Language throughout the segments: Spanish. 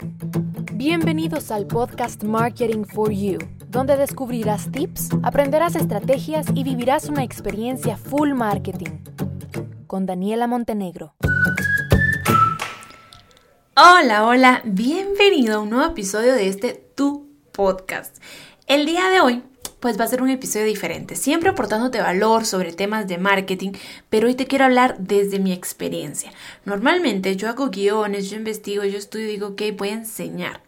Bienvenidos al podcast Marketing for You, donde descubrirás tips, aprenderás estrategias y vivirás una experiencia full marketing. Con Daniela Montenegro. Hola, hola, bienvenido a un nuevo episodio de este Tu Podcast. El día de hoy pues va a ser un episodio diferente, siempre aportándote valor sobre temas de marketing, pero hoy te quiero hablar desde mi experiencia. Normalmente yo hago guiones, yo investigo, yo estudio y digo, ok, voy a enseñar.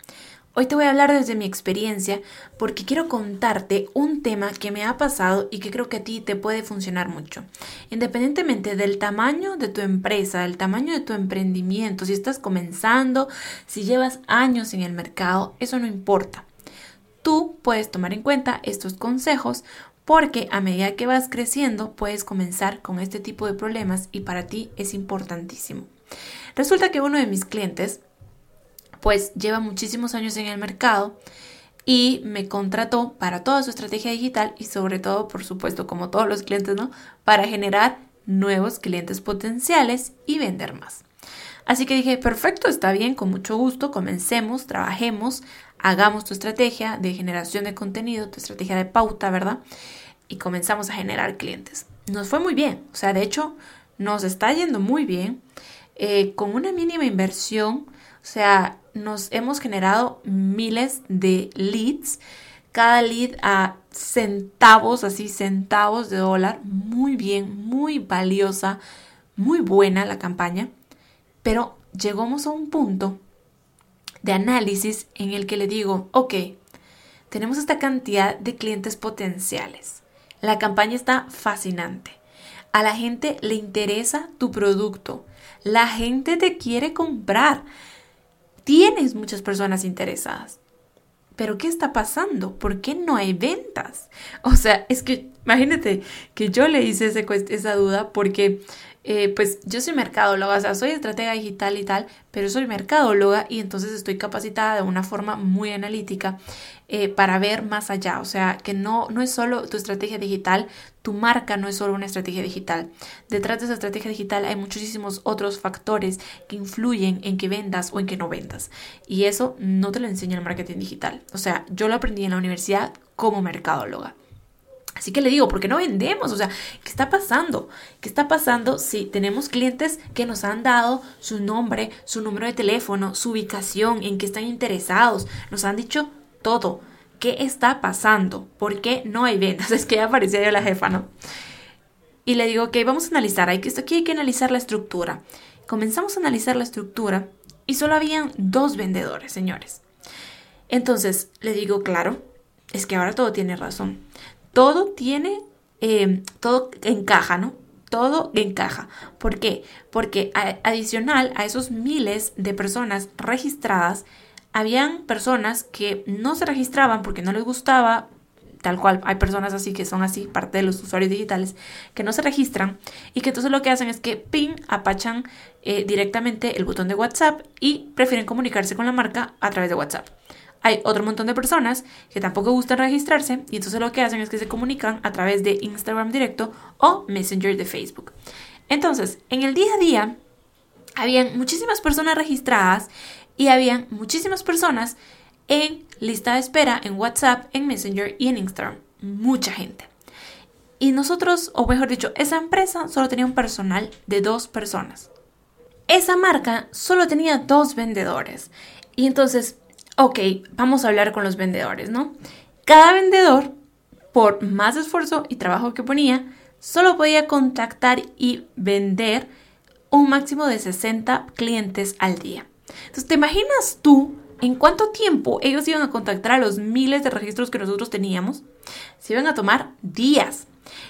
Hoy te voy a hablar desde mi experiencia porque quiero contarte un tema que me ha pasado y que creo que a ti te puede funcionar mucho. Independientemente del tamaño de tu empresa, del tamaño de tu emprendimiento, si estás comenzando, si llevas años en el mercado, eso no importa. Tú puedes tomar en cuenta estos consejos porque a medida que vas creciendo puedes comenzar con este tipo de problemas y para ti es importantísimo. Resulta que uno de mis clientes pues lleva muchísimos años en el mercado y me contrató para toda su estrategia digital y sobre todo, por supuesto, como todos los clientes, ¿no? Para generar nuevos clientes potenciales y vender más. Así que dije, perfecto, está bien, con mucho gusto, comencemos, trabajemos, hagamos tu estrategia de generación de contenido, tu estrategia de pauta, ¿verdad? Y comenzamos a generar clientes. Nos fue muy bien, o sea, de hecho, nos está yendo muy bien. Eh, con una mínima inversión, o sea, nos hemos generado miles de leads, cada lead a centavos, así centavos de dólar, muy bien, muy valiosa, muy buena la campaña, pero llegamos a un punto de análisis en el que le digo, ok, tenemos esta cantidad de clientes potenciales, la campaña está fascinante, a la gente le interesa tu producto, la gente te quiere comprar, tienes muchas personas interesadas. Pero ¿qué está pasando? ¿Por qué no hay ventas? O sea, es que imagínate que yo le hice esa duda porque eh, pues yo soy mercadóloga, o sea, soy estratega digital y tal, pero soy mercadóloga y entonces estoy capacitada de una forma muy analítica eh, para ver más allá, o sea, que no, no es solo tu estrategia digital, tu marca no es solo una estrategia digital. Detrás de esa estrategia digital hay muchísimos otros factores que influyen en que vendas o en que no vendas. Y eso no te lo enseña el marketing digital. O sea, yo lo aprendí en la universidad como mercadóloga. Así que le digo, ¿por qué no vendemos? O sea, ¿qué está pasando? ¿Qué está pasando si tenemos clientes que nos han dado su nombre, su número de teléfono, su ubicación, en qué están interesados? Nos han dicho todo. ¿Qué está pasando? ¿Por qué no hay ventas? Es que ya aparecía yo la jefa, ¿no? Y le digo, ok, vamos a analizar. Hay que, aquí hay que analizar la estructura. Comenzamos a analizar la estructura y solo habían dos vendedores, señores. Entonces le digo, claro, es que ahora todo tiene razón todo tiene, eh, todo encaja, ¿no? Todo encaja. ¿Por qué? Porque adicional a esos miles de personas registradas, habían personas que no se registraban porque no les gustaba, tal cual hay personas así que son así, parte de los usuarios digitales, que no se registran y que entonces lo que hacen es que ping, apachan eh, directamente el botón de WhatsApp y prefieren comunicarse con la marca a través de WhatsApp hay otro montón de personas que tampoco gustan registrarse y entonces lo que hacen es que se comunican a través de Instagram directo o Messenger de Facebook. Entonces, en el día a día, habían muchísimas personas registradas y habían muchísimas personas en lista de espera en WhatsApp, en Messenger y en Instagram. Mucha gente. Y nosotros, o mejor dicho, esa empresa solo tenía un personal de dos personas. Esa marca solo tenía dos vendedores. Y entonces ok, vamos a hablar con los vendedores, ¿no? Cada vendedor, por más esfuerzo y trabajo que ponía, solo podía contactar y vender un máximo de 60 clientes al día. Entonces, ¿te imaginas tú en cuánto tiempo ellos iban a contactar a los miles de registros que nosotros teníamos? Se iban a tomar días.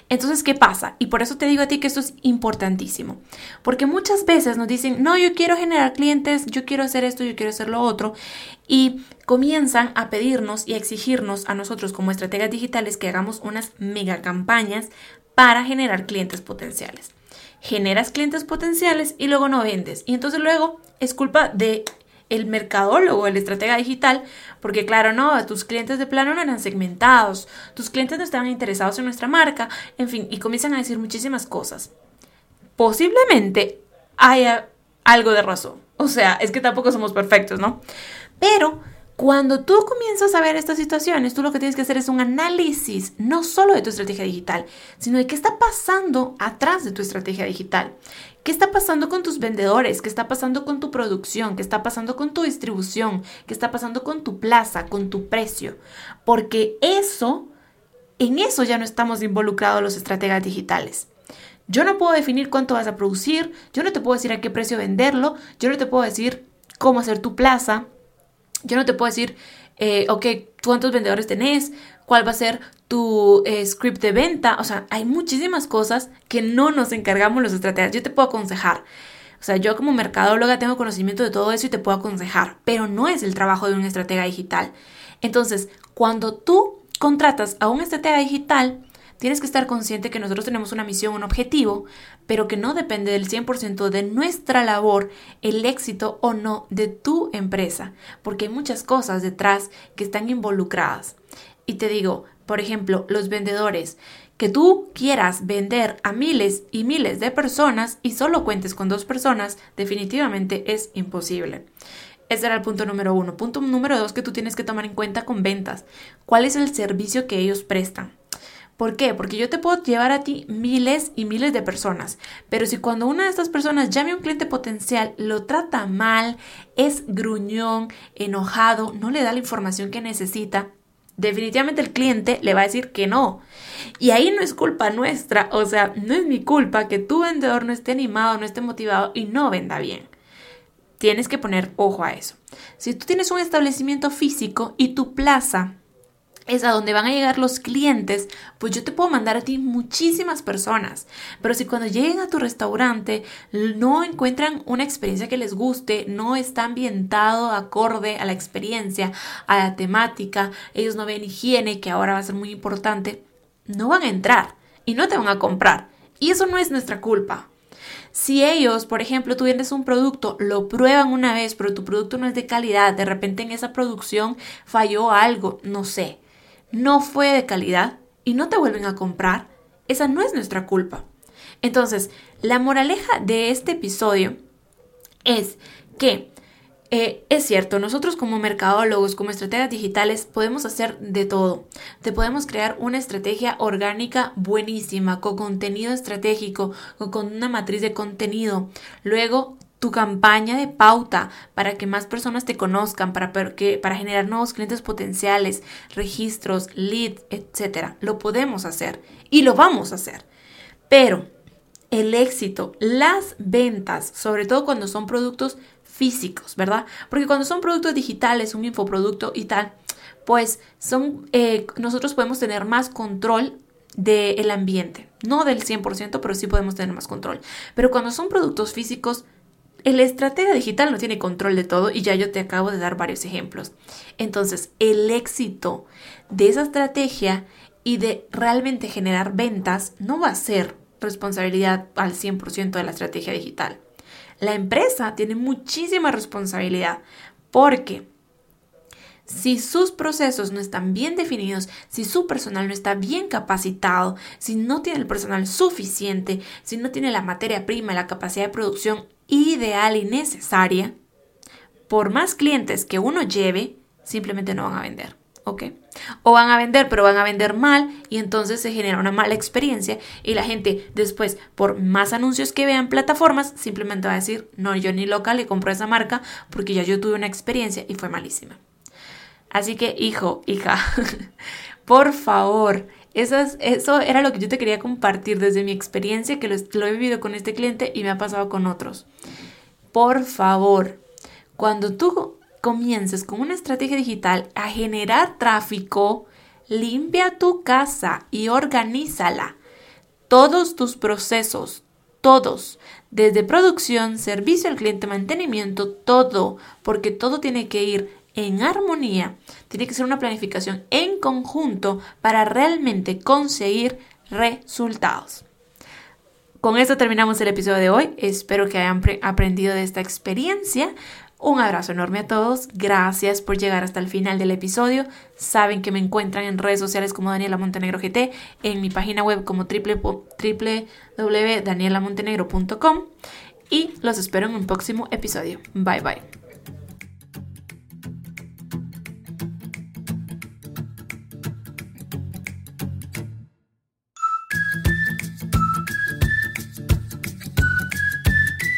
Entonces, ¿qué pasa? Y por eso te digo a ti que esto es importantísimo. Porque muchas veces nos dicen, no, yo quiero generar clientes, yo quiero hacer esto, yo quiero hacer lo otro. Y comienzan a pedirnos y a exigirnos a nosotros como estrategas digitales que hagamos unas mega campañas para generar clientes potenciales. Generas clientes potenciales y luego no vendes. Y entonces luego es culpa de el mercadólogo, el estratega digital, porque claro, no, tus clientes de plano no eran segmentados, tus clientes no estaban interesados en nuestra marca, en fin, y comienzan a decir muchísimas cosas. Posiblemente haya algo de razón. O sea, es que tampoco somos perfectos, ¿no? Pero cuando tú comienzas a ver estas situaciones, tú lo que tienes que hacer es un análisis no solo de tu estrategia digital, sino de qué está pasando atrás de tu estrategia digital. ¿Qué está pasando con tus vendedores? ¿Qué está pasando con tu producción? ¿Qué está pasando con tu distribución? ¿Qué está pasando con tu plaza, con tu precio? Porque eso, en eso ya no estamos involucrados los estrategas digitales. Yo no puedo definir cuánto vas a producir, yo no te puedo decir a qué precio venderlo, yo no te puedo decir cómo hacer tu plaza, yo no te puedo decir, eh, ok, cuántos vendedores tenés, cuál va a ser tu eh, script de venta. O sea, hay muchísimas cosas que no nos encargamos los estrategas. Yo te puedo aconsejar. O sea, yo como mercadóloga tengo conocimiento de todo eso y te puedo aconsejar, pero no es el trabajo de un estratega digital. Entonces, cuando tú contratas a un estratega digital, Tienes que estar consciente que nosotros tenemos una misión, un objetivo, pero que no depende del 100% de nuestra labor el éxito o no de tu empresa, porque hay muchas cosas detrás que están involucradas. Y te digo, por ejemplo, los vendedores, que tú quieras vender a miles y miles de personas y solo cuentes con dos personas, definitivamente es imposible. Ese era el punto número uno. Punto número dos que tú tienes que tomar en cuenta con ventas. ¿Cuál es el servicio que ellos prestan? ¿Por qué? Porque yo te puedo llevar a ti miles y miles de personas, pero si cuando una de estas personas llame a un cliente potencial, lo trata mal, es gruñón, enojado, no le da la información que necesita, definitivamente el cliente le va a decir que no. Y ahí no es culpa nuestra, o sea, no es mi culpa que tu vendedor no esté animado, no esté motivado y no venda bien. Tienes que poner ojo a eso. Si tú tienes un establecimiento físico y tu plaza es a donde van a llegar los clientes, pues yo te puedo mandar a ti muchísimas personas. Pero si cuando lleguen a tu restaurante no encuentran una experiencia que les guste, no está ambientado acorde a la experiencia, a la temática, ellos no ven higiene, que ahora va a ser muy importante, no van a entrar y no te van a comprar. Y eso no es nuestra culpa. Si ellos, por ejemplo, tú vendes un producto, lo prueban una vez, pero tu producto no es de calidad, de repente en esa producción falló algo, no sé, no fue de calidad y no te vuelven a comprar, esa no es nuestra culpa. Entonces, la moraleja de este episodio es que eh, es cierto, nosotros como mercadólogos, como estrategas digitales, podemos hacer de todo. Te podemos crear una estrategia orgánica buenísima, con contenido estratégico, con una matriz de contenido. Luego, tu campaña de pauta para que más personas te conozcan, para, para generar nuevos clientes potenciales, registros, leads, etc. Lo podemos hacer y lo vamos a hacer. Pero el éxito, las ventas, sobre todo cuando son productos físicos, ¿verdad? Porque cuando son productos digitales, un infoproducto y tal, pues son, eh, nosotros podemos tener más control del ambiente. No del 100%, pero sí podemos tener más control. Pero cuando son productos físicos, el estratega digital no tiene control de todo y ya yo te acabo de dar varios ejemplos. Entonces, el éxito de esa estrategia y de realmente generar ventas no va a ser responsabilidad al 100% de la estrategia digital. La empresa tiene muchísima responsabilidad porque si sus procesos no están bien definidos, si su personal no está bien capacitado, si no tiene el personal suficiente, si no tiene la materia prima, la capacidad de producción ideal y necesaria, por más clientes que uno lleve, simplemente no van a vender. ¿Ok? O van a vender, pero van a vender mal y entonces se genera una mala experiencia y la gente después, por más anuncios que vean plataformas, simplemente va a decir, no, yo ni local le compro esa marca porque ya yo tuve una experiencia y fue malísima. Así que, hijo, hija, por favor, eso era lo que yo te quería compartir desde mi experiencia, que lo, he vivido con este cliente y me ha pasado con otros. Por favor, cuando tú comiences con una estrategia digital a generar tráfico, limpia tu casa y organízala. Todos tus procesos, todos, desde producción, servicio al cliente, mantenimiento, todo, porque todo tiene que ir en armonía, tiene que ser una planificación en conjunto para realmente conseguir resultados. Con esto terminamos el episodio de hoy. Espero que hayan aprendido de esta experiencia. Un abrazo enorme a todos. Gracias por llegar hasta el final del episodio. Saben que me encuentran en redes sociales como Daniela Montenegro GT, en mi página web como www.danielamontenegro.com y los espero en un próximo episodio. Bye bye.